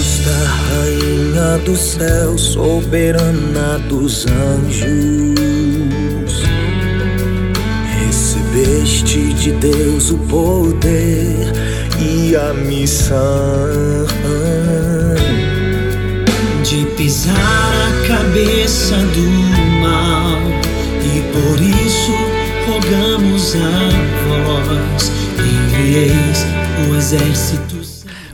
Augusta Rainha do céu, soberana dos anjos, recebeste de Deus o poder e a missão de pisar a cabeça do mal, e por isso rogamos a vós, envieis o exército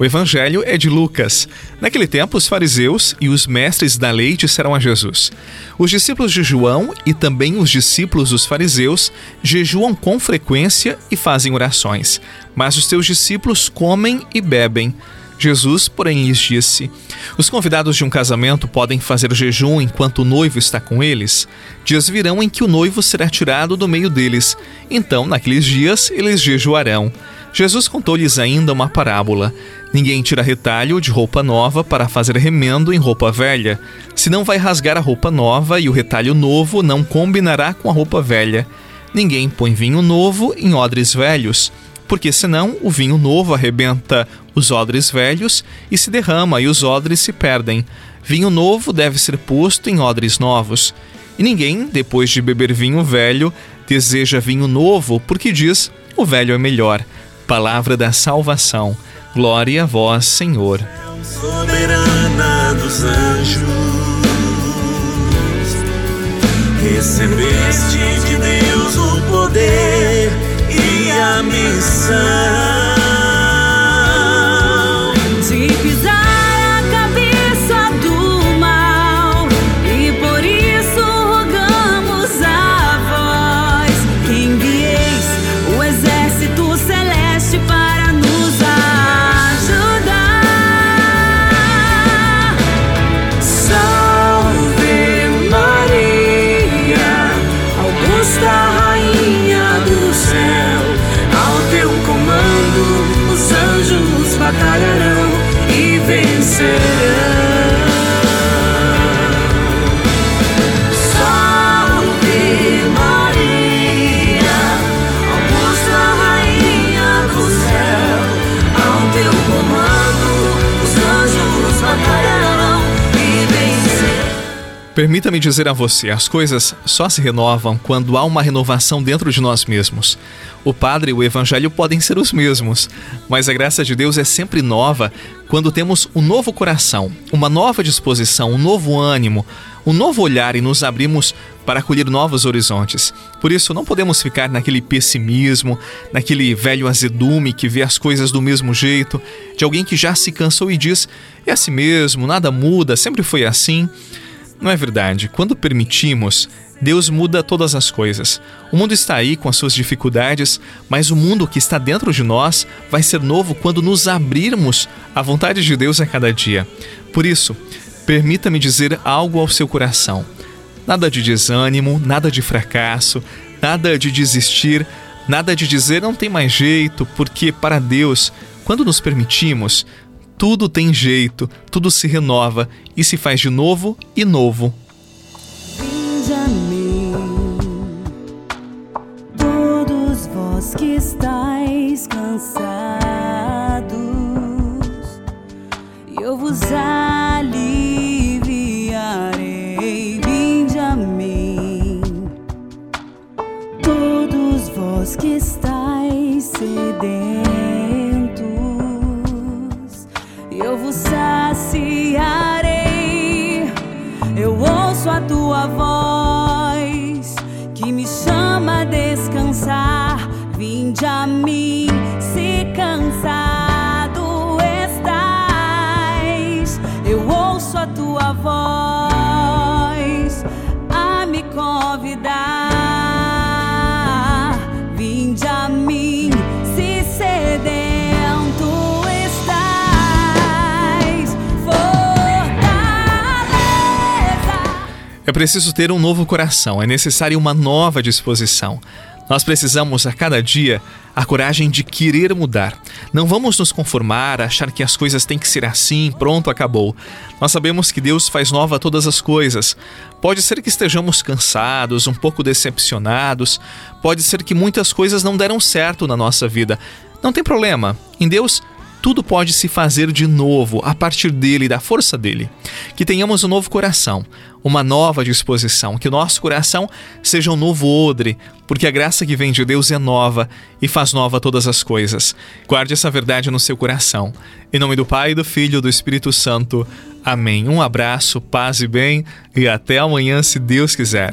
o evangelho é de Lucas. Naquele tempo, os fariseus e os mestres da lei disseram a Jesus: Os discípulos de João e também os discípulos dos fariseus jejuam com frequência e fazem orações, mas os teus discípulos comem e bebem. Jesus, porém, lhes disse: Os convidados de um casamento podem fazer jejum enquanto o noivo está com eles? Dias virão em que o noivo será tirado do meio deles. Então, naqueles dias, eles jejuarão. Jesus contou-lhes ainda uma parábola. Ninguém tira retalho de roupa nova para fazer remendo em roupa velha, senão vai rasgar a roupa nova e o retalho novo não combinará com a roupa velha. Ninguém põe vinho novo em odres velhos, porque senão o vinho novo arrebenta os odres velhos e se derrama e os odres se perdem. Vinho novo deve ser posto em odres novos. E ninguém, depois de beber vinho velho, deseja vinho novo, porque diz: o velho é melhor. Palavra da salvação. Glória a vós, Senhor. Soberana dos anjos, recebeste de Deus o poder e a missão. la calle Permita-me dizer a você: as coisas só se renovam quando há uma renovação dentro de nós mesmos. O Padre e o Evangelho podem ser os mesmos, mas a graça de Deus é sempre nova quando temos um novo coração, uma nova disposição, um novo ânimo, um novo olhar e nos abrimos para acolher novos horizontes. Por isso, não podemos ficar naquele pessimismo, naquele velho azedume que vê as coisas do mesmo jeito, de alguém que já se cansou e diz: é assim mesmo, nada muda, sempre foi assim. Não é verdade. Quando permitimos, Deus muda todas as coisas. O mundo está aí com as suas dificuldades, mas o mundo que está dentro de nós vai ser novo quando nos abrirmos à vontade de Deus a cada dia. Por isso, permita-me dizer algo ao seu coração. Nada de desânimo, nada de fracasso, nada de desistir, nada de dizer não tem mais jeito, porque para Deus, quando nos permitimos, tudo tem jeito, tudo se renova e se faz de novo e novo. Vinde a mim, todos vós que estáis cansados, eu vos aliviarei. Vinde a mim, todos vós que estáis sedentos eu vos saciarei. Eu ouço a tua voz que me chama a descansar. Vinde a mim, se cansado É preciso ter um novo coração, é necessária uma nova disposição. Nós precisamos a cada dia a coragem de querer mudar. Não vamos nos conformar, achar que as coisas têm que ser assim, pronto, acabou. Nós sabemos que Deus faz nova todas as coisas. Pode ser que estejamos cansados, um pouco decepcionados, pode ser que muitas coisas não deram certo na nossa vida. Não tem problema. Em Deus tudo pode se fazer de novo a partir dele da força dele. Que tenhamos um novo coração, uma nova disposição, que o nosso coração seja um novo odre, porque a graça que vem de Deus é nova e faz nova todas as coisas. Guarde essa verdade no seu coração. Em nome do Pai, do Filho e do Espírito Santo. Amém. Um abraço, paz e bem, e até amanhã, se Deus quiser.